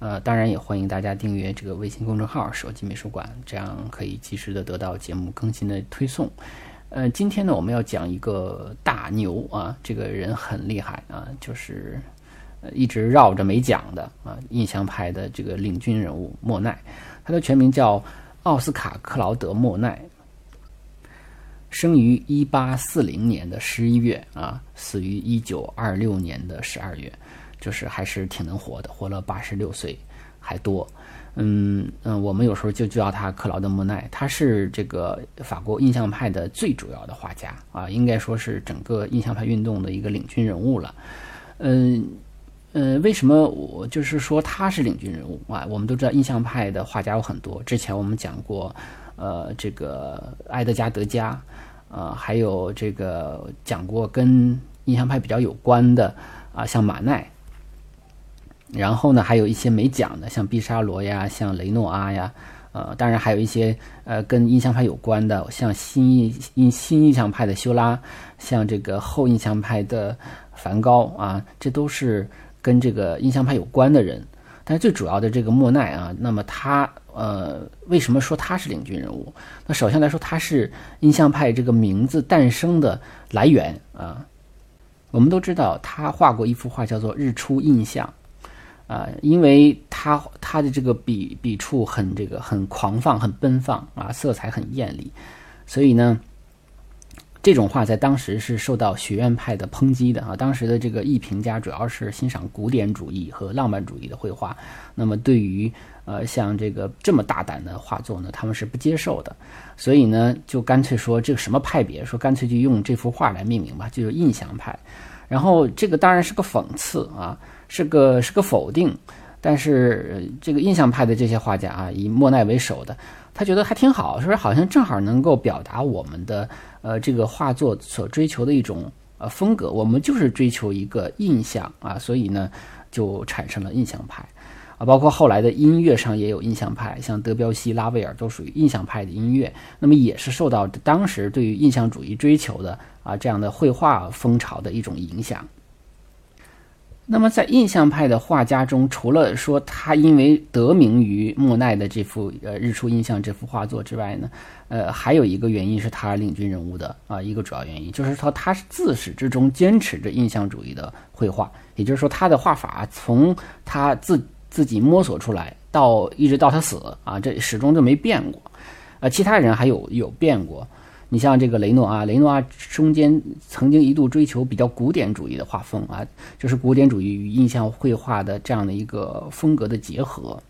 呃，当然也欢迎大家订阅这个微信公众号“手机美术馆”，这样可以及时的得到节目更新的推送。呃，今天呢，我们要讲一个大牛啊，这个人很厉害啊，就是一直绕着没讲的啊，印象派的这个领军人物莫奈，他的全名叫奥斯卡·克劳德·莫奈，生于一八四零年的十一月啊，死于一九二六年的十二月。就是还是挺能活的，活了八十六岁还多。嗯嗯，我们有时候就叫他克劳德·莫奈，他是这个法国印象派的最主要的画家啊，应该说是整个印象派运动的一个领军人物了。嗯嗯，为什么我就是说他是领军人物啊？我们都知道印象派的画家有很多，之前我们讲过，呃，这个埃德加·德加，呃，还有这个讲过跟印象派比较有关的啊，像马奈。然后呢，还有一些没讲的，像毕沙罗呀，像雷诺阿呀，呃，当然还有一些呃跟印象派有关的，像新印印新印象派的修拉，像这个后印象派的梵高啊，这都是跟这个印象派有关的人。但是最主要的这个莫奈啊，那么他呃，为什么说他是领军人物？那首先来说，他是印象派这个名字诞生的来源啊。我们都知道，他画过一幅画叫做《日出印象》。啊，因为他他的这个笔笔触很这个很狂放，很奔放啊，色彩很艳丽，所以呢，这种画在当时是受到学院派的抨击的啊。当时的这个艺评家主要是欣赏古典主义和浪漫主义的绘画，那么对于呃像这个这么大胆的画作呢，他们是不接受的，所以呢，就干脆说这个什么派别，说干脆就用这幅画来命名吧，就是印象派。然后这个当然是个讽刺啊。是个是个否定，但是这个印象派的这些画家啊，以莫奈为首的，他觉得还挺好，是不是好像正好能够表达我们的呃这个画作所追求的一种呃风格，我们就是追求一个印象啊，所以呢就产生了印象派啊，包括后来的音乐上也有印象派，像德彪西、拉威尔都属于印象派的音乐，那么也是受到当时对于印象主义追求的啊这样的绘画风潮的一种影响。那么，在印象派的画家中，除了说他因为得名于莫奈的这幅呃《日出印象》这幅画作之外呢，呃，还有一个原因是他领军人物的啊一个主要原因，就是说他是自始至终坚持着印象主义的绘画，也就是说他的画法从他自自己摸索出来到一直到他死啊，这始终就没变过，呃，其他人还有有变过。你像这个雷诺阿，雷诺阿中间曾经一度追求比较古典主义的画风啊，就是古典主义与印象绘画的这样的一个风格的结合。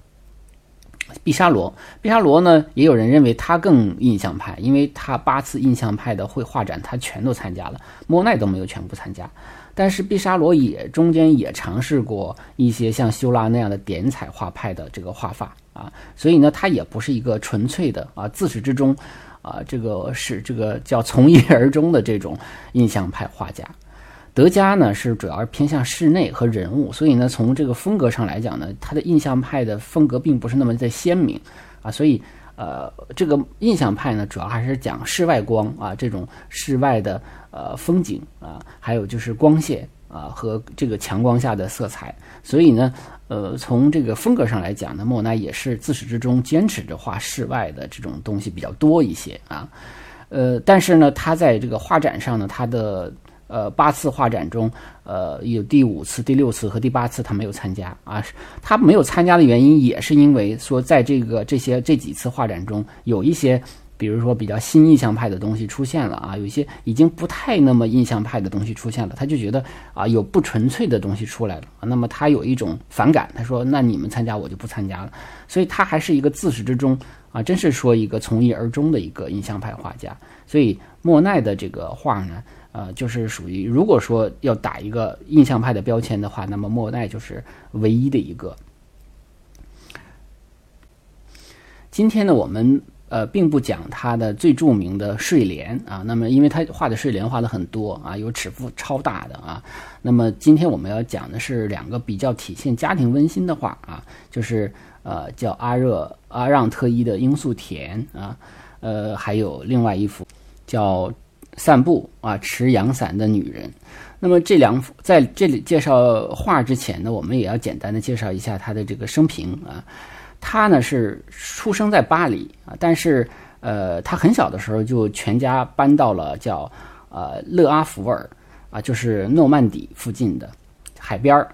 毕沙罗，毕沙罗呢，也有人认为他更印象派，因为他八次印象派的绘画展他全都参加了，莫奈都没有全部参加。但是毕沙罗也中间也尝试过一些像修拉那样的点彩画派的这个画法啊，所以呢，他也不是一个纯粹的啊，自始至终。啊，这个是这个叫从一而终的这种印象派画家。德加呢是主要偏向室内和人物，所以呢从这个风格上来讲呢，他的印象派的风格并不是那么的鲜明啊。所以呃，这个印象派呢主要还是讲室外光啊，这种室外的呃风景啊，还有就是光线啊和这个强光下的色彩。所以呢。呃，从这个风格上来讲呢，莫奈也是自始至终坚持着画室外的这种东西比较多一些啊。呃，但是呢，他在这个画展上呢，他的呃八次画展中，呃有第五次、第六次和第八次他没有参加啊。他没有参加的原因也是因为说，在这个这些这几次画展中，有一些。比如说，比较新印象派的东西出现了啊，有一些已经不太那么印象派的东西出现了，他就觉得啊，有不纯粹的东西出来了啊，那么他有一种反感，他说：“那你们参加，我就不参加了。”所以，他还是一个自始至终啊，真是说一个从一而终的一个印象派画家。所以，莫奈的这个画呢，呃，就是属于如果说要打一个印象派的标签的话，那么莫奈就是唯一的一个。今天呢，我们呃并不讲他的最著名的睡莲啊，那么因为他画的睡莲画的很多啊，有尺幅超大的啊。那么今天我们要讲的是两个比较体现家庭温馨的画啊，就是呃叫阿热阿让特伊的罂粟田啊，呃还有另外一幅叫散步啊持阳伞的女人。那么这两幅在这里介绍画之前呢，我们也要简单的介绍一下他的这个生平啊。他呢是出生在巴黎啊，但是呃，他很小的时候就全家搬到了叫呃勒阿弗尔啊，就是诺曼底附近的海边儿。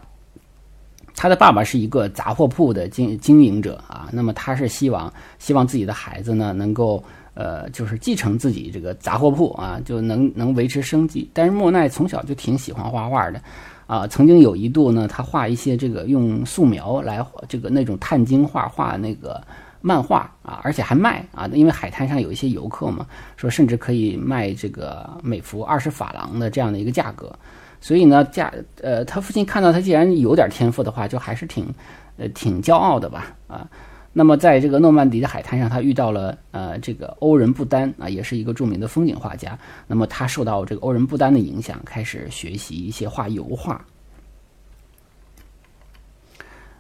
他的爸爸是一个杂货铺的经经营者啊，那么他是希望希望自己的孩子呢能够呃就是继承自己这个杂货铺啊，就能能维持生计。但是莫奈从小就挺喜欢画画的。啊，曾经有一度呢，他画一些这个用素描来这个那种碳晶画画那个漫画啊，而且还卖啊，因为海滩上有一些游客嘛，说甚至可以卖这个每幅二十法郎的这样的一个价格，所以呢，价呃，他父亲看到他既然有点天赋的话，就还是挺呃挺骄傲的吧啊。那么，在这个诺曼底的海滩上，他遇到了呃这个欧仁不丹啊，也是一个著名的风景画家。那么，他受到这个欧仁不丹的影响，开始学习一些画油画。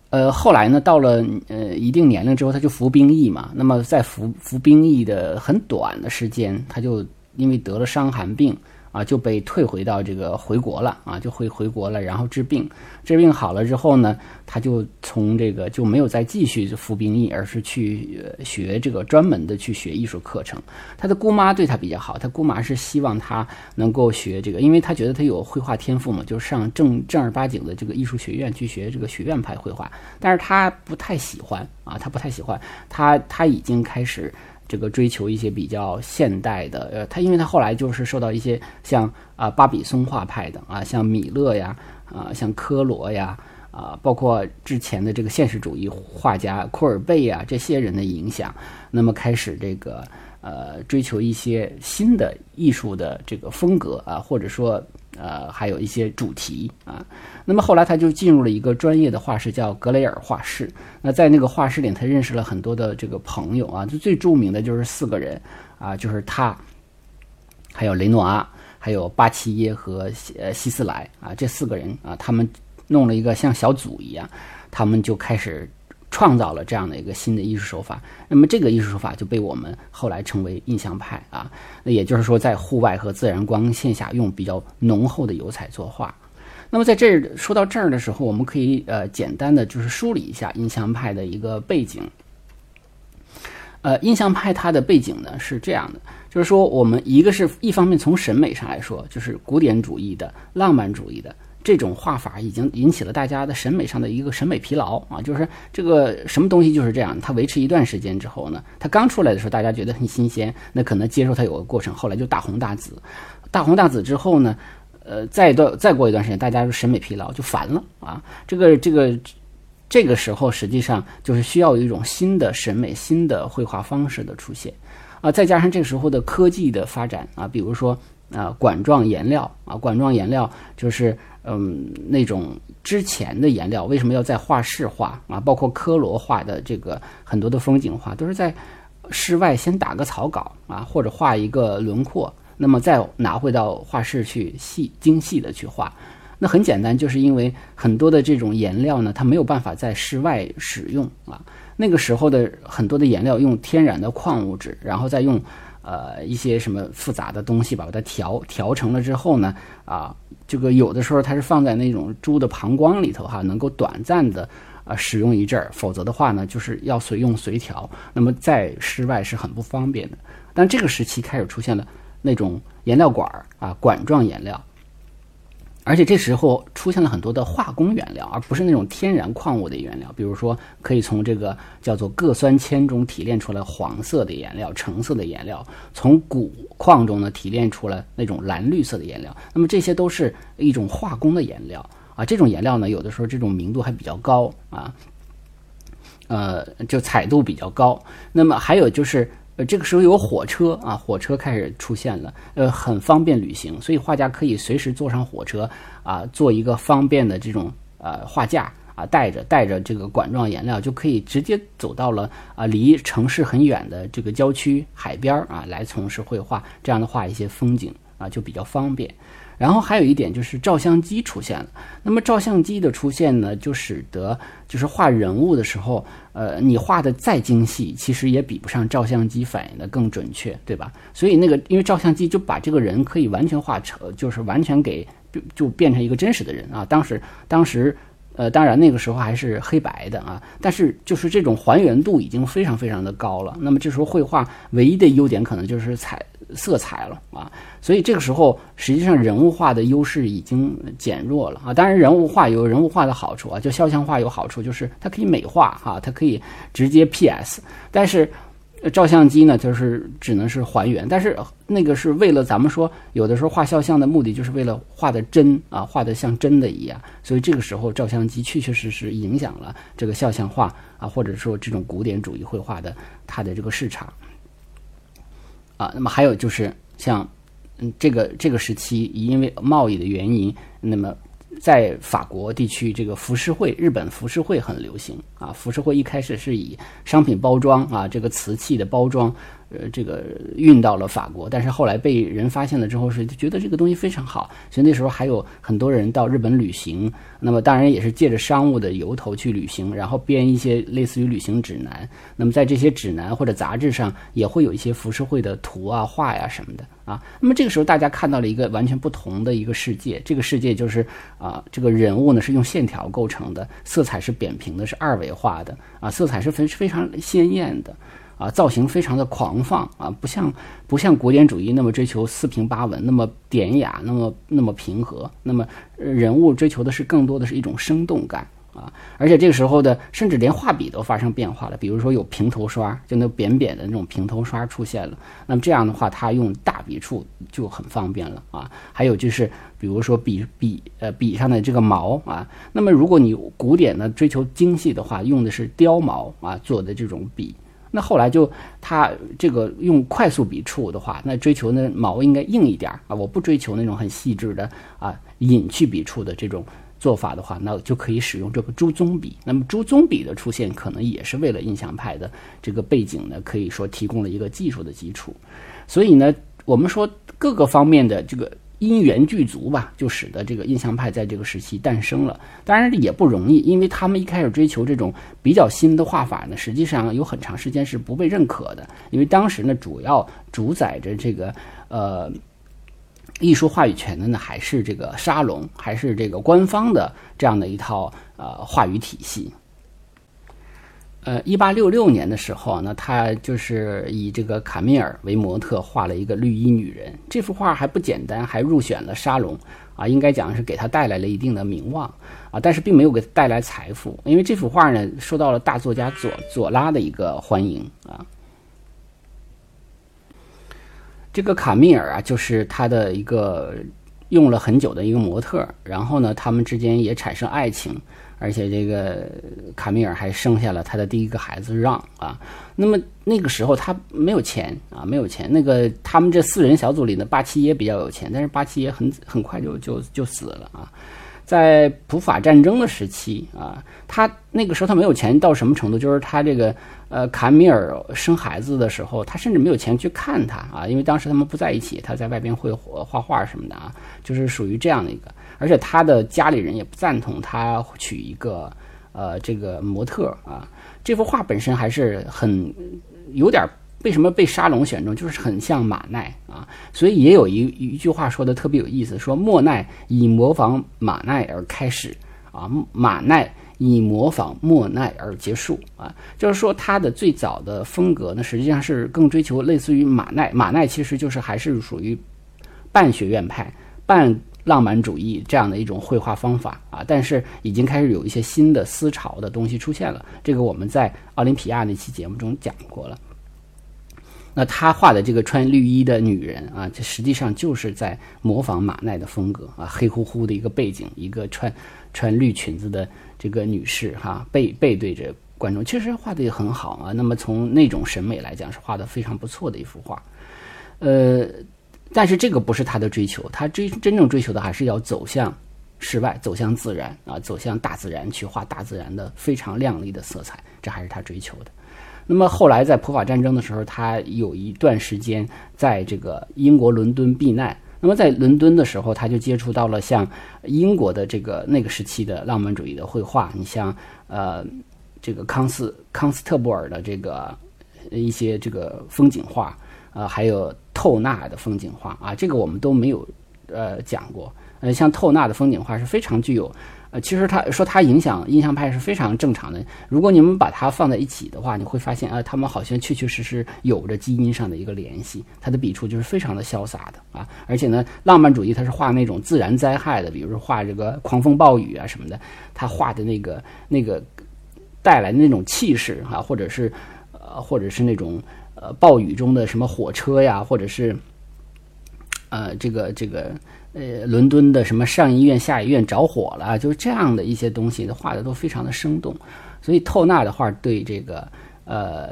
呃，后来呢，到了呃一定年龄之后，他就服兵役嘛。那么，在服服兵役的很短的时间，他就因为得了伤寒病。啊，就被退回到这个回国了啊，就回回国了，然后治病，治病好了之后呢，他就从这个就没有再继续服兵役，而是去学这个专门的去学艺术课程。他的姑妈对他比较好，他姑妈是希望他能够学这个，因为他觉得他有绘画天赋嘛，就上正正儿八经的这个艺术学院去学这个学院派绘画。但是他不太喜欢啊，他不太喜欢，他他已经开始。这个追求一些比较现代的，呃，他因为他后来就是受到一些像啊巴比松画派的啊，像米勒呀，啊像科罗呀，啊包括之前的这个现实主义画家库尔贝呀这些人的影响，那么开始这个呃追求一些新的艺术的这个风格啊，或者说。呃，还有一些主题啊。那么后来他就进入了一个专业的画室，叫格雷尔画室。那在那个画室里，他认识了很多的这个朋友啊。就最著名的就是四个人啊，就是他，还有雷诺阿，还有巴齐耶和呃希斯莱啊，这四个人啊，他们弄了一个像小组一样，他们就开始。创造了这样的一个新的艺术手法，那么这个艺术手法就被我们后来称为印象派啊。那也就是说，在户外和自然光线下用比较浓厚的油彩作画。那么在这说到这儿的时候，我们可以呃简单的就是梳理一下印象派的一个背景。呃，印象派它的背景呢是这样的，就是说我们一个是一方面从审美上来说，就是古典主义的、浪漫主义的。这种画法已经引起了大家的审美上的一个审美疲劳啊，就是这个什么东西就是这样，它维持一段时间之后呢，它刚出来的时候大家觉得很新鲜，那可能接受它有个过程，后来就大红大紫，大红大紫之后呢，呃，再一段再过一段时间，大家就审美疲劳就烦了啊，这个这个这个时候实际上就是需要有一种新的审美、新的绘画方式的出现啊，再加上这个时候的科技的发展啊，比如说啊管状颜料啊，管状颜料就是。嗯，那种之前的颜料为什么要在画室画啊？包括科罗画的这个很多的风景画，都是在室外先打个草稿啊，或者画一个轮廓，那么再拿回到画室去细精细的去画。那很简单，就是因为很多的这种颜料呢，它没有办法在室外使用啊。那个时候的很多的颜料用天然的矿物质，然后再用呃一些什么复杂的东西把它调调成了之后呢，啊。这个有的时候它是放在那种猪的膀胱里头哈，能够短暂的啊使用一阵儿，否则的话呢，就是要随用随调，那么在室外是很不方便的。但这个时期开始出现了那种颜料管儿啊，管状颜料。而且这时候出现了很多的化工原料，而不是那种天然矿物的原料。比如说，可以从这个叫做铬酸铅中提炼出来黄色的颜料、橙色的颜料；从钴矿中呢提炼出来那种蓝绿色的颜料。那么这些都是一种化工的颜料啊。这种颜料呢，有的时候这种明度还比较高啊，呃，就彩度比较高。那么还有就是。呃，这个时候有火车啊，火车开始出现了，呃，很方便旅行，所以画家可以随时坐上火车啊，做一个方便的这种呃画架啊，带着带着这个管状颜料，就可以直接走到了啊离城市很远的这个郊区海边啊，来从事绘画，这样的画一些风景。啊，就比较方便。然后还有一点就是照相机出现了。那么照相机的出现呢，就使得就是画人物的时候，呃，你画的再精细，其实也比不上照相机反映的更准确，对吧？所以那个因为照相机就把这个人可以完全画成，就是完全给就变成一个真实的人啊。当时当时。呃，当然那个时候还是黑白的啊，但是就是这种还原度已经非常非常的高了。那么这时候绘画唯一的优点可能就是彩色彩了啊，所以这个时候实际上人物画的优势已经减弱了啊。当然人物画有人物画的好处啊，就肖像画有好处就是它可以美化哈，它可以直接 PS，但是。照相机呢，就是只能是还原，但是那个是为了咱们说，有的时候画肖像的目的就是为了画的真啊，画的像真的一样，所以这个时候照相机确确实实影响了这个肖像画啊，或者说这种古典主义绘画的它的这个市场啊。那么还有就是像嗯这个这个时期，因为贸易的原因，那么。在法国地区，这个浮世绘，日本浮世绘很流行啊。浮世绘一开始是以商品包装啊，这个瓷器的包装。呃，这个运到了法国，但是后来被人发现了之后，是觉得这个东西非常好，所以那时候还有很多人到日本旅行。那么当然也是借着商务的由头去旅行，然后编一些类似于旅行指南。那么在这些指南或者杂志上，也会有一些浮世绘的图啊、画呀什么的啊。那么这个时候大家看到了一个完全不同的一个世界，这个世界就是啊，这个人物呢是用线条构成的，色彩是扁平的，是二维化的啊，色彩是非非常鲜艳的。啊，造型非常的狂放啊，不像不像古典主义那么追求四平八稳，那么典雅，那么那么平和。那么人物追求的是更多的是一种生动感啊，而且这个时候的，甚至连画笔都发生变化了。比如说有平头刷，就那扁扁的那种平头刷出现了。那么这样的话，它用大笔触就很方便了啊。还有就是，比如说笔笔呃笔上的这个毛啊，那么如果你古典的追求精细的话，用的是貂毛啊做的这种笔。那后来就他这个用快速笔触的话，那追求那毛应该硬一点啊，我不追求那种很细致的啊隐去笔触的这种做法的话，那就可以使用这个朱棕笔。那么朱棕笔的出现，可能也是为了印象派的这个背景呢，可以说提供了一个技术的基础。所以呢，我们说各个方面的这个。因缘具足吧，就使得这个印象派在这个时期诞生了。当然也不容易，因为他们一开始追求这种比较新的画法呢，实际上有很长时间是不被认可的。因为当时呢，主要主宰着这个呃艺术话语权的呢，还是这个沙龙，还是这个官方的这样的一套呃话语体系。呃，一八六六年的时候，那他就是以这个卡米尔为模特画了一个绿衣女人。这幅画还不简单，还入选了沙龙啊，应该讲是给他带来了一定的名望啊，但是并没有给他带来财富，因为这幅画呢受到了大作家左左拉的一个欢迎啊。这个卡米尔啊，就是他的一个用了很久的一个模特，然后呢，他们之间也产生爱情。而且这个卡米尔还生下了他的第一个孩子让啊，那么那个时候他没有钱啊，没有钱。那个他们这四人小组里的巴七耶比较有钱，但是巴七耶很很快就就就死了啊。在普法战争的时期啊，他那个时候他没有钱到什么程度？就是他这个呃卡米尔生孩子的时候，他甚至没有钱去看他啊，因为当时他们不在一起，他在外边会画画什么的啊，就是属于这样的一个。而且他的家里人也不赞同他娶一个呃这个模特啊。这幅画本身还是很有点为什么被沙龙选中，就是很像马奈啊。所以也有一一句话说的特别有意思，说莫奈以模仿马奈而开始啊，马奈以模仿莫奈而结束啊。就是说他的最早的风格呢，实际上是更追求类似于马奈。马奈其实就是还是属于半学院派半。浪漫主义这样的一种绘画方法啊，但是已经开始有一些新的思潮的东西出现了。这个我们在奥林匹亚那期节目中讲过了。那他画的这个穿绿衣的女人啊，这实际上就是在模仿马奈的风格啊，黑乎乎的一个背景，一个穿穿绿裙子的这个女士哈，背背对着观众，其实画的也很好啊。那么从那种审美来讲，是画的非常不错的一幅画，呃。但是这个不是他的追求，他追真正追求的还是要走向室外，走向自然啊，走向大自然去画大自然的非常亮丽的色彩，这还是他追求的。那么后来在普法战争的时候，他有一段时间在这个英国伦敦避难。那么在伦敦的时候，他就接触到了像英国的这个那个时期的浪漫主义的绘画，你像呃这个康斯康斯特布尔的这个一些这个风景画啊，还有透纳的风景画啊，这个我们都没有呃讲过。呃，像透纳的风景画是非常具有。其实他说他影响印象派是非常正常的。如果你们把它放在一起的话，你会发现啊，他们好像确确实实有着基因上的一个联系。他的笔触就是非常的潇洒的啊，而且呢，浪漫主义他是画那种自然灾害的，比如说画这个狂风暴雨啊什么的，他画的那个那个带来的那种气势啊，或者是呃，或者是那种呃暴雨中的什么火车呀，或者是呃这个这个。呃，伦敦的什么上医院、下医院着火了，就是这样的一些东西，画的都非常的生动。所以透纳的画对这个呃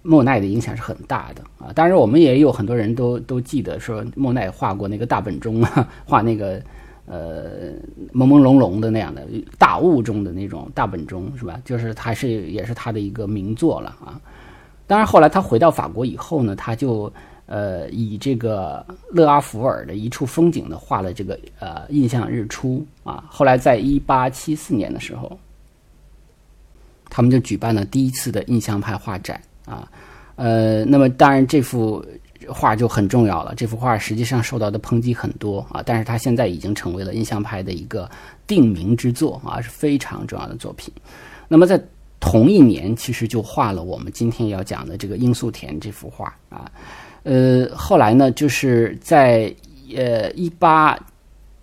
莫奈的影响是很大的啊。当然，我们也有很多人都都记得说莫奈画过那个大本钟啊，画那个呃朦朦胧胧的那样的大雾中的那种大本钟，是吧？就是他是也是他的一个名作了啊。当然，后来他回到法国以后呢，他就。呃，以这个勒阿弗尔的一处风景呢，画了这个呃印象日出啊。后来在一八七四年的时候，他们就举办了第一次的印象派画展啊。呃，那么当然这幅画就很重要了。这幅画实际上受到的抨击很多啊，但是它现在已经成为了印象派的一个定名之作啊，是非常重要的作品。那么在同一年，其实就画了我们今天要讲的这个罂粟田这幅画啊。呃，后来呢，就是在呃一八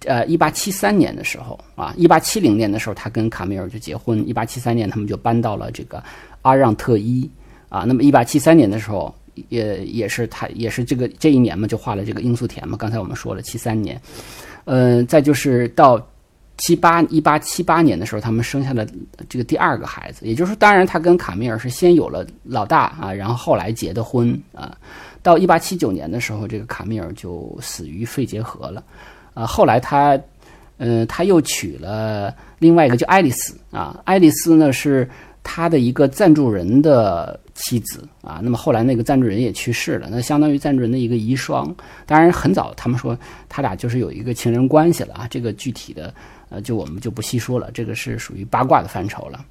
呃一八七三年的时候啊，一八七零年的时候，他跟卡米尔就结婚。一八七三年，他们就搬到了这个阿让特伊啊。那么一八七三年的时候，也也是他也是这个这一年嘛，就画了这个罂粟田嘛。刚才我们说了七三年，嗯，再就是到七八一八七八年的时候，他们生下了这个第二个孩子。也就是说，当然他跟卡米尔是先有了老大啊，然后后来结的婚啊。到一八七九年的时候，这个卡米尔就死于肺结核了，啊，后来他，嗯，他又娶了另外一个叫爱丽丝啊，爱丽丝呢是他的一个赞助人的妻子啊，那么后来那个赞助人也去世了，那相当于赞助人的一个遗孀。当然很早，他们说他俩就是有一个情人关系了啊，这个具体的呃，就我们就不细说了，这个是属于八卦的范畴了。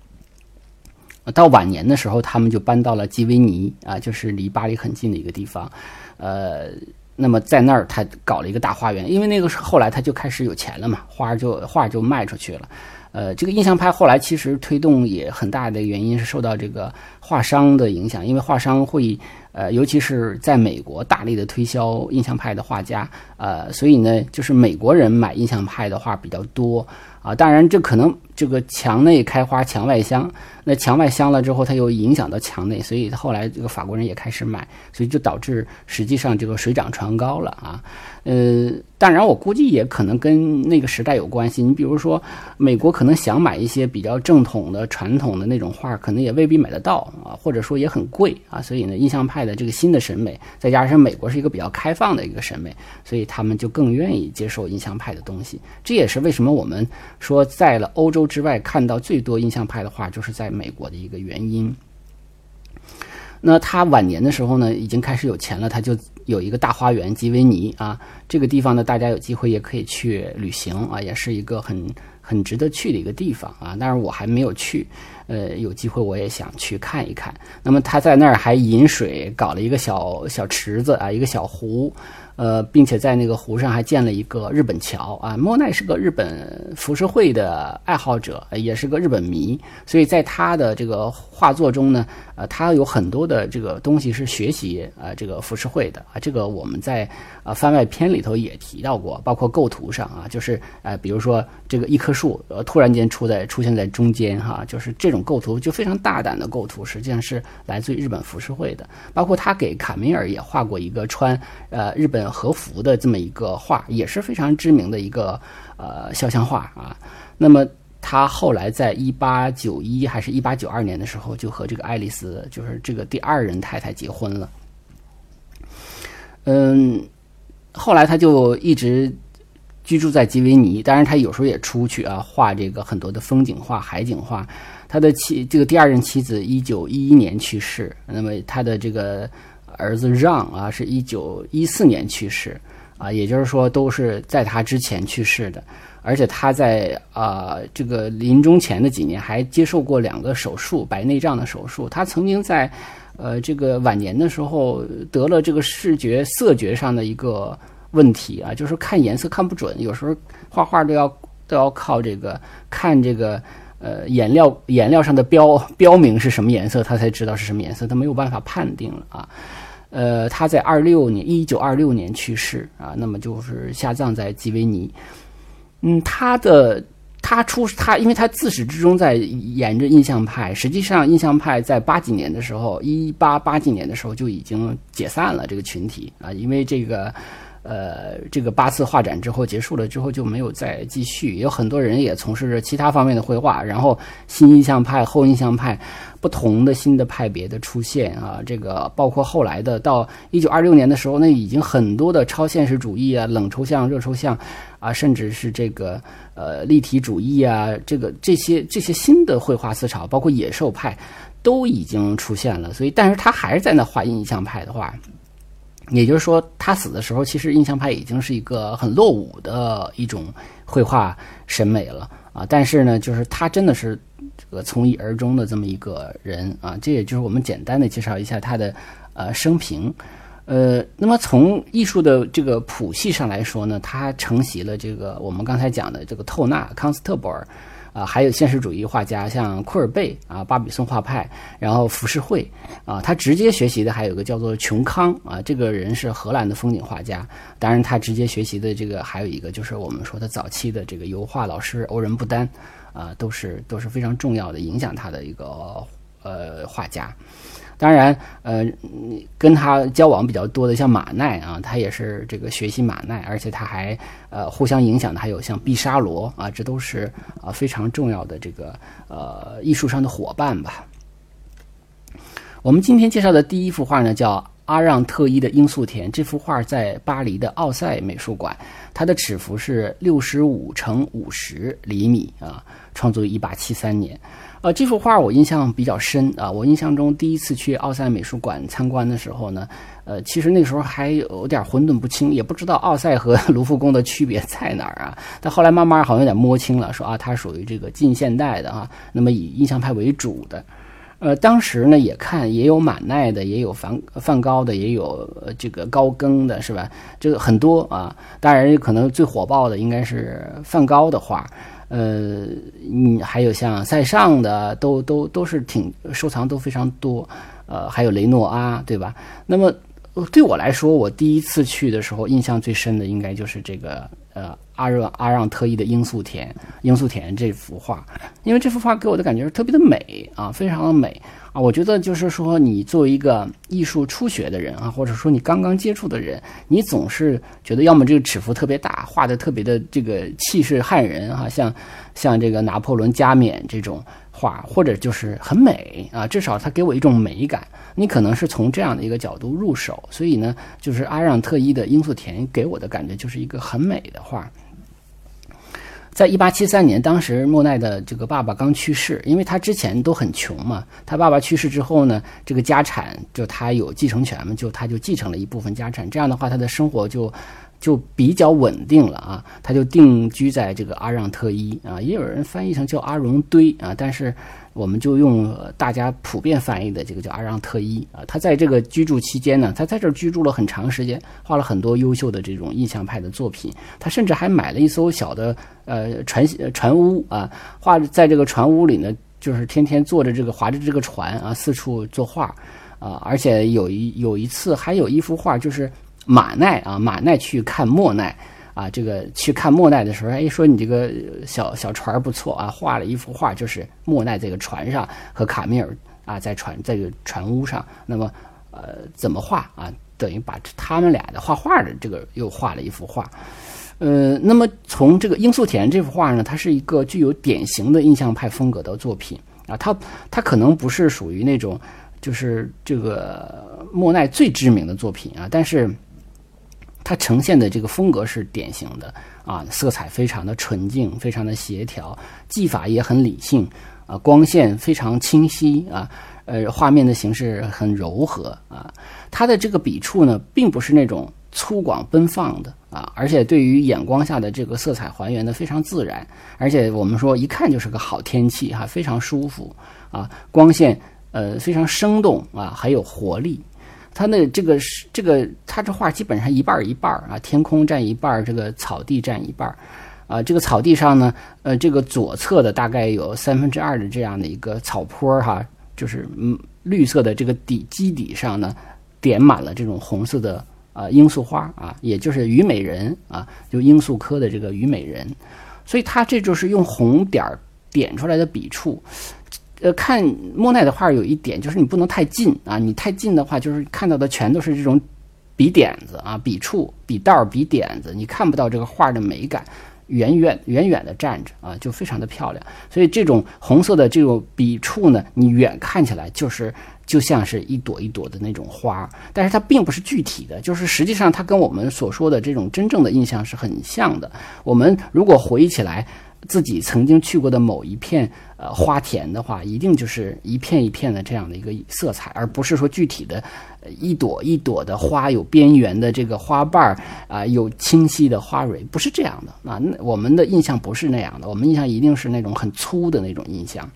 到晚年的时候，他们就搬到了基维尼啊，就是离巴黎很近的一个地方。呃，那么在那儿他搞了一个大花园，因为那个时候后来他就开始有钱了嘛，画就画就卖出去了。呃，这个印象派后来其实推动也很大的原因是受到这个画商的影响，因为画商会呃，尤其是在美国大力的推销印象派的画家，呃，所以呢，就是美国人买印象派的画比较多啊。当然，这可能这个墙内开花墙外香。那墙外香了之后，它又影响到墙内，所以后来这个法国人也开始买，所以就导致实际上这个水涨船高了啊。呃，当然我估计也可能跟那个时代有关系。你比如说，美国可能想买一些比较正统的、传统的那种画，可能也未必买得到啊，或者说也很贵啊。所以呢，印象派的这个新的审美，再加上美国是一个比较开放的一个审美，所以他们就更愿意接受印象派的东西。这也是为什么我们说在了欧洲之外看到最多印象派的画，就是在。美国的一个原因。那他晚年的时候呢，已经开始有钱了，他就有一个大花园吉维尼啊，这个地方呢，大家有机会也可以去旅行啊，也是一个很很值得去的一个地方啊。但是我还没有去，呃，有机会我也想去看一看。那么他在那儿还饮水，搞了一个小小池子啊，一个小湖。呃，并且在那个湖上还建了一个日本桥啊。莫奈是个日本浮世绘的爱好者，也是个日本迷，所以在他的这个画作中呢，呃，他有很多的这个东西是学习啊这个浮世绘的啊。这个我们在啊番外篇里头也提到过，包括构图上啊，就是呃，比如说这个一棵树呃突然间出在出现在中间哈，就是这种构图就非常大胆的构图，实际上是来自于日本浮世绘的。包括他给卡米尔也画过一个穿呃日本。和服的这么一个画也是非常知名的一个呃肖像画啊。那么他后来在一八九一还是一八九二年的时候，就和这个爱丽丝，就是这个第二任太太结婚了。嗯，后来他就一直居住在吉维尼，当然他有时候也出去啊，画这个很多的风景画、海景画。他的妻这个第二任妻子一九一一年去世，那么他的这个儿子让啊是一九一四年去世啊，也就是说都是在他之前去世的。而且他在啊这个临终前的几年还接受过两个手术，白内障的手术。他曾经在呃这个晚年的时候得了这个视觉色觉上的一个。问题啊，就是看颜色看不准，有时候画画都要都要靠这个看这个呃颜料颜料上的标标明是什么颜色，他才知道是什么颜色，他没有办法判定了啊。呃，他在二六年一九二六年去世啊，那么就是下葬在吉维尼。嗯，他的他出他，因为他自始至终在沿着印象派，实际上印象派在八几年的时候，一八八几年的时候就已经解散了这个群体啊，因为这个。呃，这个八次画展之后结束了之后就没有再继续，有很多人也从事着其他方面的绘画，然后新印象派、后印象派不同的新的派别的出现啊，这个包括后来的到一九二六年的时候，那已经很多的超现实主义啊、冷抽象、热抽象啊，甚至是这个呃立体主义啊，这个这些这些新的绘画思潮，包括野兽派都已经出现了，所以但是他还是在那画印象派的话。也就是说，他死的时候，其实印象派已经是一个很落伍的一种绘画审美了啊。但是呢，就是他真的是这个从一而终的这么一个人啊。这也就是我们简单的介绍一下他的呃生平。呃，那么从艺术的这个谱系上来说呢，他承袭了这个我们刚才讲的这个透纳康斯特伯尔。啊，还有现实主义画家，像库尔贝啊，巴比松画派，然后浮世绘啊，他直接学习的还有个叫做琼康啊，这个人是荷兰的风景画家。当然，他直接学习的这个还有一个就是我们说的早期的这个油画老师欧仁布丹啊，都是都是非常重要的影响他的一个呃画家。当然，呃，跟他交往比较多的像马奈啊，他也是这个学习马奈，而且他还呃互相影响的还有像毕沙罗啊，这都是啊非常重要的这个呃艺术上的伙伴吧。我们今天介绍的第一幅画呢，叫阿让特伊的罂粟田。这幅画在巴黎的奥赛美术馆，它的尺幅是六十五乘五十厘米啊，创作于一八七三年。呃，这幅画我印象比较深啊。我印象中第一次去奥赛美术馆参观的时候呢，呃，其实那时候还有点混沌不清，也不知道奥赛和 卢浮宫的区别在哪儿啊。但后来慢慢好像有点摸清了，说啊，它属于这个近现代的啊，那么以印象派为主的。呃，当时呢也看也有马奈的，也有梵梵高的，也有这个高更的，是吧？这个很多啊。当然，可能最火爆的应该是梵高的画。呃，嗯，还有像塞尚的，都都都是挺收藏都非常多，呃，还有雷诺阿，对吧？那么对我来说，我第一次去的时候，印象最深的应该就是这个呃阿热阿让特意的罂粟田罂粟田这幅画，因为这幅画给我的感觉是特别的美啊，非常的美。啊，我觉得就是说，你作为一个艺术初学的人啊，或者说你刚刚接触的人，你总是觉得要么这个尺幅特别大，画的特别的这个气势撼人哈，像像这个拿破仑加冕这种画，或者就是很美啊，至少它给我一种美感。你可能是从这样的一个角度入手，所以呢，就是阿让特伊的罂粟田给我的感觉就是一个很美的画。在一八七三年，当时莫奈的这个爸爸刚去世，因为他之前都很穷嘛。他爸爸去世之后呢，这个家产就他有继承权嘛，就他就继承了一部分家产。这样的话，他的生活就就比较稳定了啊。他就定居在这个阿让特伊啊，也有人翻译成叫阿荣堆啊，但是。我们就用大家普遍翻译的这个叫阿让特伊啊，他在这个居住期间呢，他在这儿居住了很长时间，画了很多优秀的这种印象派的作品。他甚至还买了一艘小的呃船船屋啊，画在这个船屋里呢，就是天天坐着这个划着这个船啊，四处作画啊。而且有一有一次还有一幅画，就是马奈啊，马奈去看莫奈。啊，这个去看莫奈的时候，哎，说你这个小小船不错啊，画了一幅画，就是莫奈这个船上和卡米尔啊，在船这个船屋上。那么，呃，怎么画啊？等于把他们俩的画画的这个又画了一幅画。呃，那么从这个罂粟田这幅画呢，它是一个具有典型的印象派风格的作品啊，它它可能不是属于那种就是这个莫奈最知名的作品啊，但是。它呈现的这个风格是典型的啊，色彩非常的纯净，非常的协调，技法也很理性啊，光线非常清晰啊，呃，画面的形式很柔和啊，它的这个笔触呢，并不是那种粗犷奔放的啊，而且对于眼光下的这个色彩还原的非常自然，而且我们说一看就是个好天气哈，非常舒服啊，光线呃非常生动啊，还有活力。它那这个是这个，它这画基本上一半一半啊，天空占一半，这个草地占一半，啊，这个草地上呢，呃，这个左侧的大概有三分之二的这样的一个草坡哈，就是嗯绿色的这个底基底上呢，点满了这种红色的啊罂粟花啊，也就是虞美人啊，就罂粟科的这个虞美人，所以它这就是用红点儿点出来的笔触。呃，看莫奈的画有一点就是你不能太近啊，你太近的话，就是看到的全都是这种笔点子啊、笔触、笔道、笔点子，你看不到这个画的美感。远远远远的站着啊，就非常的漂亮。所以这种红色的这种笔触呢，你远看起来就是就像是一朵一朵的那种花，但是它并不是具体的，就是实际上它跟我们所说的这种真正的印象是很像的。我们如果回忆起来。自己曾经去过的某一片呃花田的话，一定就是一片一片的这样的一个色彩，而不是说具体的一朵一朵的花有边缘的这个花瓣儿啊，有清晰的花蕊，不是这样的啊。那我们的印象不是那样的，我们印象一定是那种很粗的那种印象。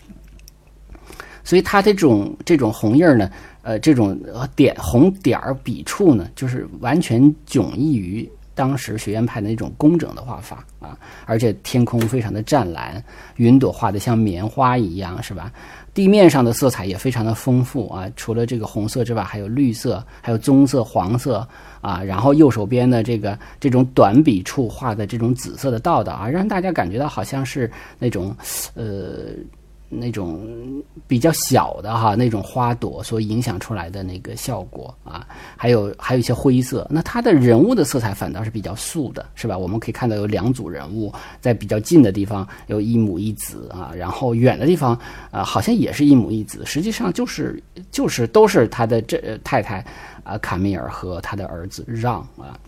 所以它这种这种红印儿呢，呃，这种点红点儿笔触呢，就是完全迥异于。当时学院派的那种工整的画法啊，而且天空非常的湛蓝，云朵画的像棉花一样，是吧？地面上的色彩也非常的丰富啊，除了这个红色之外，还有绿色，还有棕色、黄色啊。然后右手边的这个这种短笔触画的这种紫色的道道啊，让大家感觉到好像是那种呃。那种比较小的哈，那种花朵所影响出来的那个效果啊，还有还有一些灰色。那它的人物的色彩反倒是比较素的，是吧？我们可以看到有两组人物在比较近的地方有一母一子啊，然后远的地方啊好像也是一母一子，实际上就是就是都是他的这太太啊卡米尔和他的儿子让啊。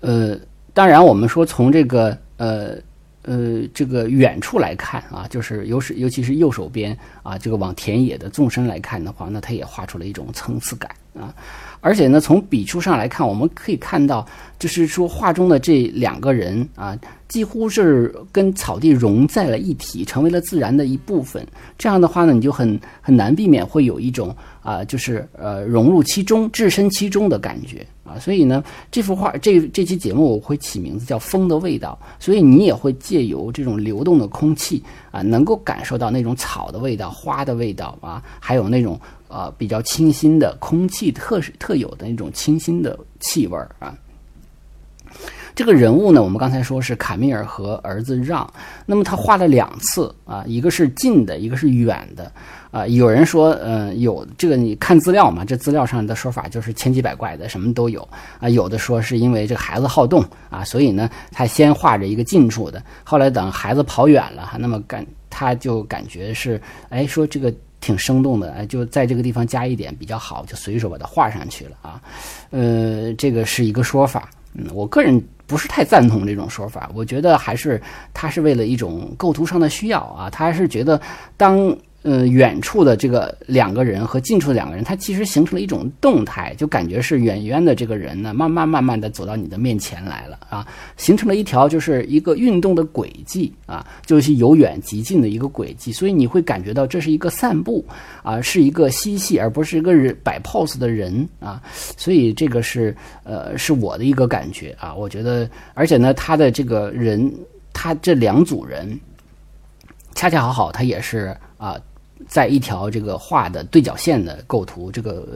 呃，当然我们说从这个呃。呃，这个远处来看啊，就是尤是尤其是右手边啊，这个往田野的纵深来看的话，那它也画出了一种层次感啊。而且呢，从笔触上来看，我们可以看到，就是说画中的这两个人啊，几乎是跟草地融在了一体，成为了自然的一部分。这样的话呢，你就很很难避免会有一种啊，就是呃融入其中、置身其中的感觉。啊，所以呢，这幅画这这期节目我会起名字叫《风的味道》，所以你也会借由这种流动的空气啊，能够感受到那种草的味道、花的味道啊，还有那种啊比较清新的空气特特有的那种清新的气味啊。这个人物呢，我们刚才说是卡米尔和儿子让，那么他画了两次啊，一个是近的，一个是远的。啊，有人说，嗯，有这个你看资料嘛？这资料上的说法就是千奇百怪的，什么都有啊。有的说是因为这个孩子好动啊，所以呢，他先画着一个近处的，后来等孩子跑远了，那么感他就感觉是，哎，说这个挺生动的，就在这个地方加一点比较好，就随手把它画上去了啊。呃，这个是一个说法，嗯，我个人不是太赞同这种说法，我觉得还是他是为了一种构图上的需要啊，他还是觉得当。呃，远处的这个两个人和近处的两个人，它其实形成了一种动态，就感觉是远远的这个人呢，慢慢慢慢的走到你的面前来了啊，形成了一条就是一个运动的轨迹啊，就是由远及近的一个轨迹，所以你会感觉到这是一个散步啊，是一个嬉戏，而不是一个人摆 pose 的人啊，所以这个是呃是我的一个感觉啊，我觉得，而且呢，他的这个人，他这两组人，恰恰好好，他也是啊。在一条这个画的对角线的构图，这个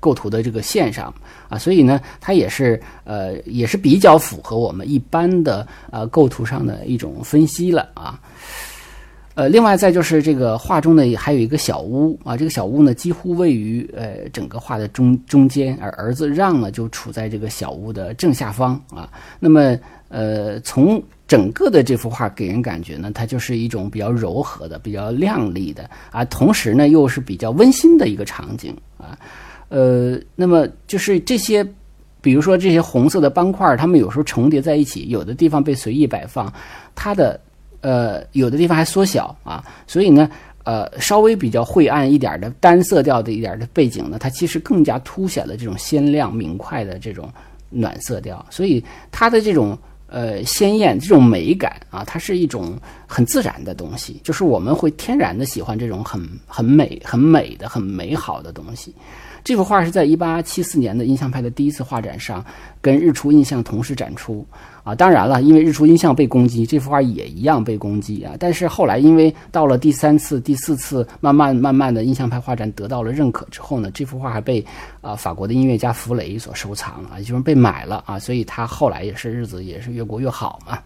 构图的这个线上啊，所以呢，它也是呃，也是比较符合我们一般的呃构图上的一种分析了啊。呃，另外再就是这个画中呢还有一个小屋啊，这个小屋呢几乎位于呃整个画的中中间，而儿子让呢就处在这个小屋的正下方啊。那么呃从整个的这幅画给人感觉呢，它就是一种比较柔和的、比较亮丽的啊，同时呢又是比较温馨的一个场景啊。呃，那么就是这些，比如说这些红色的斑块，它们有时候重叠在一起，有的地方被随意摆放，它的呃有的地方还缩小啊，所以呢。呃，稍微比较晦暗一点的单色调的一点的背景呢，它其实更加凸显了这种鲜亮明快的这种暖色调，所以它的这种呃鲜艳这种美感啊，它是一种很自然的东西，就是我们会天然的喜欢这种很很美、很美的、很美好的东西。这幅画是在一八七四年的印象派的第一次画展上，跟日出印象同时展出。啊，当然了，因为日出印象被攻击，这幅画也一样被攻击啊。但是后来，因为到了第三次、第四次，慢慢慢慢的印象派画展得到了认可之后呢，这幅画还被啊法国的音乐家弗雷所收藏啊，就是被买了啊。所以他后来也是日子也是越过越好嘛。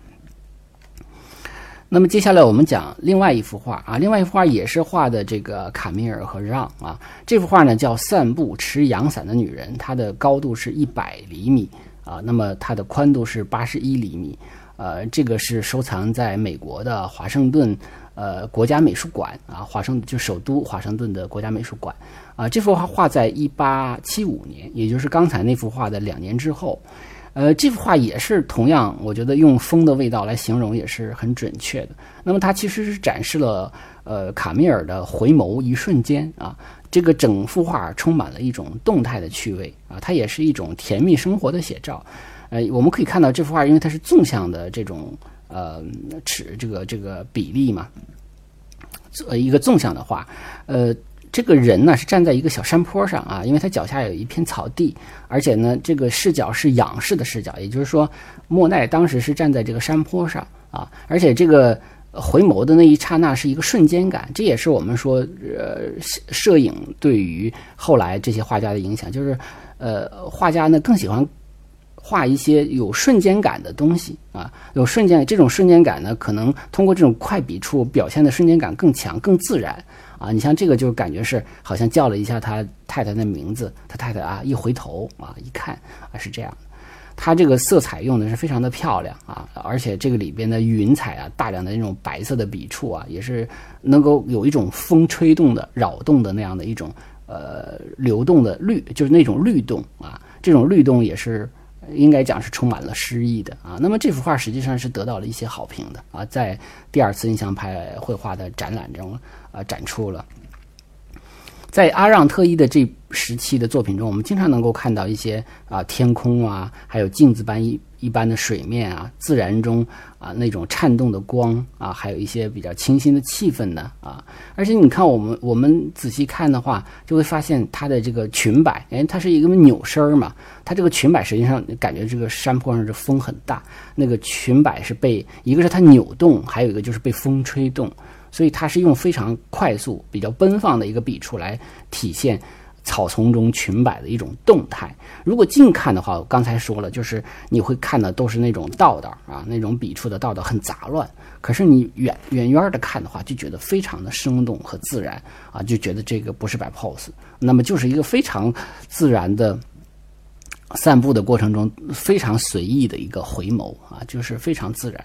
那么接下来我们讲另外一幅画啊，另外一幅画也是画的这个卡米尔和让啊。这幅画呢叫《散步持阳伞的女人》，它的高度是一百厘米。啊，那么它的宽度是八十一厘米，呃，这个是收藏在美国的华盛顿呃国家美术馆啊，华盛就首都华盛顿的国家美术馆啊。这幅画画在一八七五年，也就是刚才那幅画的两年之后，呃，这幅画也是同样，我觉得用风的味道来形容也是很准确的。那么它其实是展示了呃卡米尔的回眸一瞬间啊。这个整幅画充满了一种动态的趣味啊，它也是一种甜蜜生活的写照。呃，我们可以看到这幅画，因为它是纵向的这种呃尺这个这个比例嘛，呃一个纵向的画。呃，这个人呢是站在一个小山坡上啊，因为他脚下有一片草地，而且呢这个视角是仰视的视角，也就是说莫奈当时是站在这个山坡上啊，而且这个。回眸的那一刹那是一个瞬间感，这也是我们说，呃，摄影对于后来这些画家的影响，就是，呃，画家呢更喜欢画一些有瞬间感的东西啊，有瞬间，这种瞬间感呢，可能通过这种快笔触表现的瞬间感更强、更自然啊。你像这个，就感觉是好像叫了一下他太太的名字，他太太啊，一回头啊，一看啊，是这样。它这个色彩用的是非常的漂亮啊，而且这个里边的云彩啊，大量的那种白色的笔触啊，也是能够有一种风吹动的扰动的那样的一种呃流动的律，就是那种律动啊，这种律动也是应该讲是充满了诗意的啊。那么这幅画实际上是得到了一些好评的啊，在第二次印象派绘画的展览中啊展出了。在阿让特伊的这时期的作品中，我们经常能够看到一些啊天空啊，还有镜子般一一般的水面啊，自然中啊那种颤动的光啊，还有一些比较清新的气氛呢啊。而且你看我们我们仔细看的话，就会发现它的这个裙摆，哎，它是一个扭身儿嘛，它这个裙摆实际上感觉这个山坡上这风很大，那个裙摆是被一个是它扭动，还有一个就是被风吹动。所以它是用非常快速、比较奔放的一个笔触来体现草丛中裙摆的一种动态。如果近看的话，我刚才说了，就是你会看的都是那种道道啊，那种笔触的道道很杂乱。可是你远远远的看的话，就觉得非常的生动和自然啊，就觉得这个不是摆 pose，那么就是一个非常自然的散步的过程中非常随意的一个回眸啊，就是非常自然。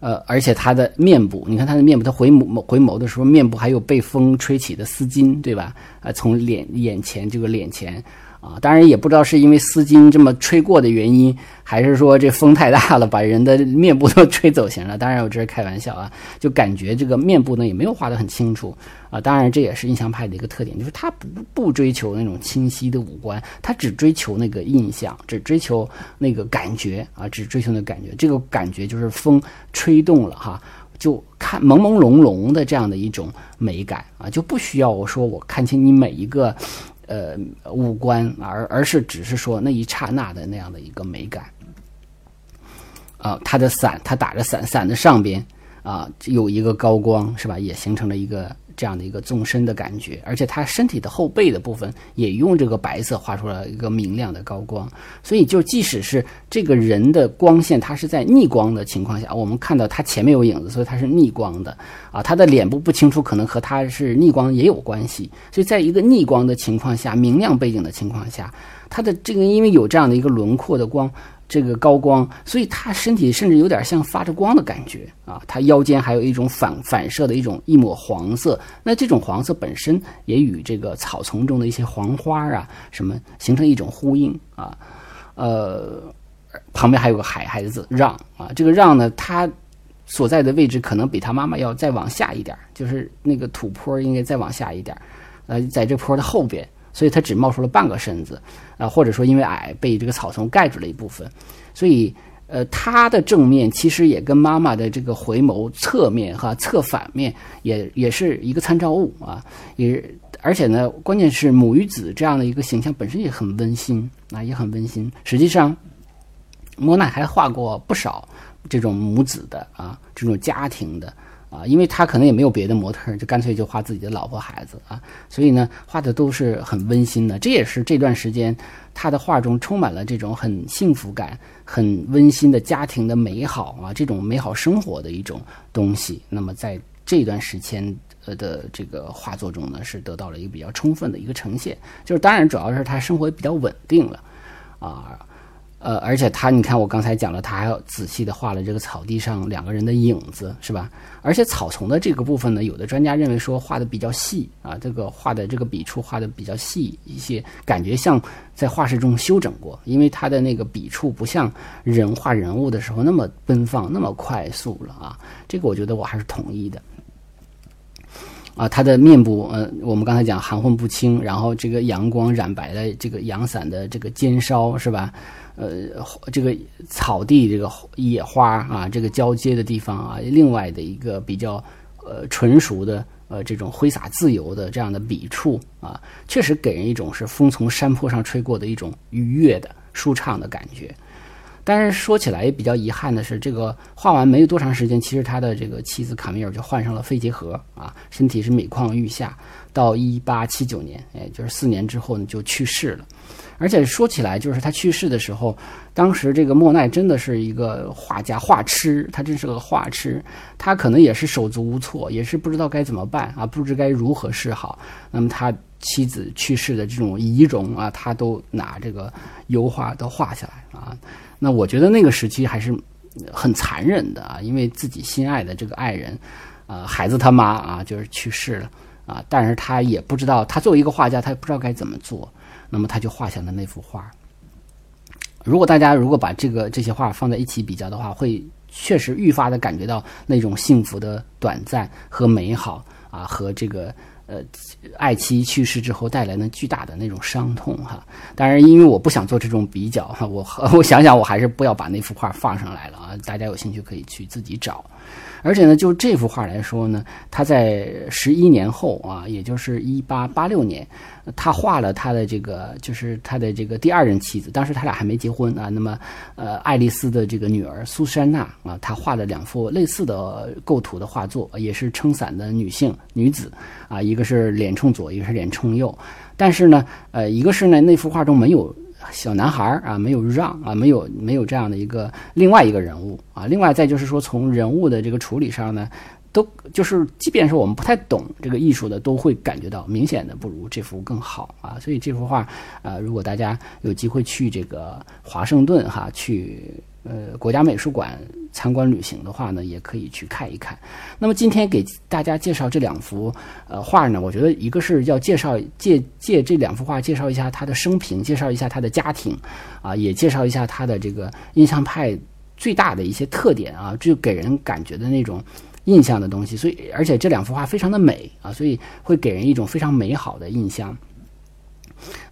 呃，而且他的面部，你看他的面部，他回眸回眸的时候，面部还有被风吹起的丝巾，对吧？啊，从脸眼前这个脸前。啊，当然也不知道是因为丝巾这么吹过的原因，还是说这风太大了，把人的面部都吹走形了。当然我这是开玩笑啊，就感觉这个面部呢也没有画得很清楚啊。当然这也是印象派的一个特点，就是他不不追求那种清晰的五官，他只追求那个印象，只追求那个感觉啊，只追求那感觉。这个感觉就是风吹动了哈，就看朦朦胧胧的这样的一种美感啊，就不需要我说我看清你每一个。呃，五官，而而是只是说那一刹那的那样的一个美感。啊，他的伞，他打着伞，伞的上边啊有一个高光，是吧？也形成了一个。这样的一个纵深的感觉，而且他身体的后背的部分也用这个白色画出了一个明亮的高光，所以就即使是这个人的光线，他是在逆光的情况下，我们看到他前面有影子，所以他是逆光的啊，他的脸部不清楚，可能和他是逆光也有关系，所以在一个逆光的情况下，明亮背景的情况下，他的这个因为有这样的一个轮廓的光。这个高光，所以他身体甚至有点像发着光的感觉啊！他腰间还有一种反反射的一种一抹黄色，那这种黄色本身也与这个草丛中的一些黄花啊什么形成一种呼应啊。呃，旁边还有个孩孩子让啊，这个让呢，他所在的位置可能比他妈妈要再往下一点，就是那个土坡应该再往下一点，呃，在这坡的后边，所以他只冒出了半个身子啊，或者说因为矮被这个草丛盖住了一部分，所以。呃，他的正面其实也跟妈妈的这个回眸侧面哈侧反面也也是一个参照物啊，也而且呢，关键是母与子这样的一个形象本身也很温馨啊，也很温馨。实际上，莫奈还画过不少这种母子的啊，这种家庭的。啊，因为他可能也没有别的模特，就干脆就画自己的老婆孩子啊，所以呢，画的都是很温馨的。这也是这段时间他的画中充满了这种很幸福感、很温馨的家庭的美好啊，这种美好生活的一种东西。那么在这段时间呃的这个画作中呢，是得到了一个比较充分的一个呈现。就是当然主要是他生活比较稳定了啊。呃，而且他，你看我刚才讲了，他还要仔细的画了这个草地上两个人的影子，是吧？而且草丛的这个部分呢，有的专家认为说画的比较细啊，这个画的这个笔触画的比较细一些，感觉像在画室中修整过，因为他的那个笔触不像人画人物的时候那么奔放、那么快速了啊。这个我觉得我还是同意的。啊，他的面部，呃，我们刚才讲含混不清，然后这个阳光染白了这个阳伞的这个尖梢，是吧？呃，这个草地，这个野花啊，这个交接的地方啊，另外的一个比较呃纯熟的呃这种挥洒自由的这样的笔触啊，确实给人一种是风从山坡上吹过的一种愉悦的舒畅的感觉。但是说起来也比较遗憾的是，这个画完没有多长时间，其实他的这个妻子卡米尔就患上了肺结核啊，身体是每况愈下，到一八七九年，哎，就是四年之后呢就去世了。而且说起来，就是他去世的时候，当时这个莫奈真的是一个画家，画痴，他真是个画痴，他可能也是手足无措，也是不知道该怎么办啊，不知该如何是好。那么他妻子去世的这种仪容啊，他都拿这个油画都画下来啊。那我觉得那个时期还是很残忍的啊，因为自己心爱的这个爱人，啊，孩子他妈啊，就是去世了啊，但是他也不知道，他作为一个画家，他也不知道该怎么做。那么他就画下了那幅画。如果大家如果把这个这些画放在一起比较的话，会确实愈发的感觉到那种幸福的短暂和美好啊，和这个呃爱妻去世之后带来的巨大的那种伤痛哈。当然，因为我不想做这种比较哈，我 我想想，我还是不要把那幅画放上来了啊。大家有兴趣可以去自己找。而且呢，就这幅画来说呢，他在十一年后啊，也就是一八八六年，他画了他的这个，就是他的这个第二任妻子，当时他俩还没结婚啊。那么，呃，爱丽丝的这个女儿苏珊娜啊，他画了两幅类似的构图的画作，也是撑伞的女性女子啊，一个是脸冲左，一个是脸冲右。但是呢，呃，一个是呢，那幅画中没有。小男孩儿啊，没有让啊，没有没有这样的一个另外一个人物啊。另外再就是说，从人物的这个处理上呢，都就是即便是我们不太懂这个艺术的，都会感觉到明显的不如这幅更好啊。所以这幅画啊，如果大家有机会去这个华盛顿哈去。呃，国家美术馆参观旅行的话呢，也可以去看一看。那么今天给大家介绍这两幅呃画呢，我觉得一个是要介绍借借这两幅画介绍一下他的生平，介绍一下他的家庭，啊，也介绍一下他的这个印象派最大的一些特点啊，就给人感觉的那种印象的东西。所以，而且这两幅画非常的美啊，所以会给人一种非常美好的印象。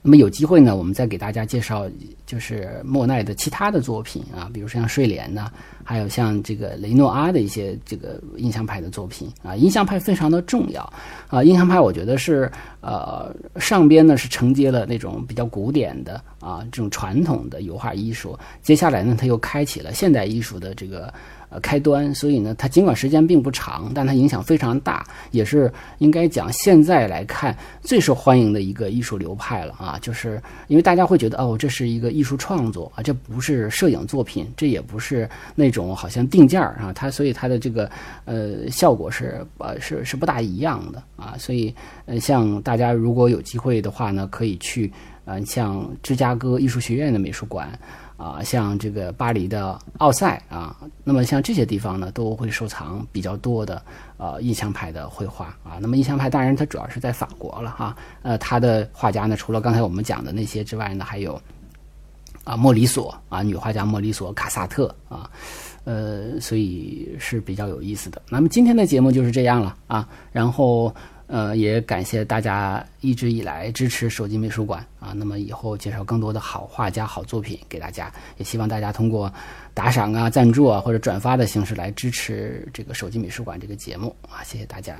那么有机会呢，我们再给大家介绍，就是莫奈的其他的作品啊，比如说像睡莲呐，还有像这个雷诺阿的一些这个印象派的作品啊。印象派非常的重要啊，印象派我觉得是呃上边呢是承接了那种比较古典的啊这种传统的油画艺术，接下来呢他又开启了现代艺术的这个。呃，开端，所以呢，它尽管时间并不长，但它影响非常大，也是应该讲现在来看最受欢迎的一个艺术流派了啊。就是因为大家会觉得，哦，这是一个艺术创作啊，这不是摄影作品，这也不是那种好像定件儿啊，它所以它的这个呃效果是呃是是不大一样的啊。所以呃，像大家如果有机会的话呢，可以去呃像芝加哥艺术学院的美术馆。啊，像这个巴黎的奥赛啊，那么像这些地方呢，都会收藏比较多的呃印象派的绘画啊。那么印象派当然它主要是在法国了哈，呃，他的画家呢，除了刚才我们讲的那些之外呢，还有啊，莫里索啊，女画家莫里索卡萨特啊，呃，所以是比较有意思的。那么今天的节目就是这样了啊，然后呃，也感谢大家一直以来支持手机美术馆啊。那么以后介绍更多的好画家、好作品给大家，也希望大家通过打赏啊、赞助啊或者转发的形式来支持这个手机美术馆这个节目啊。谢谢大家。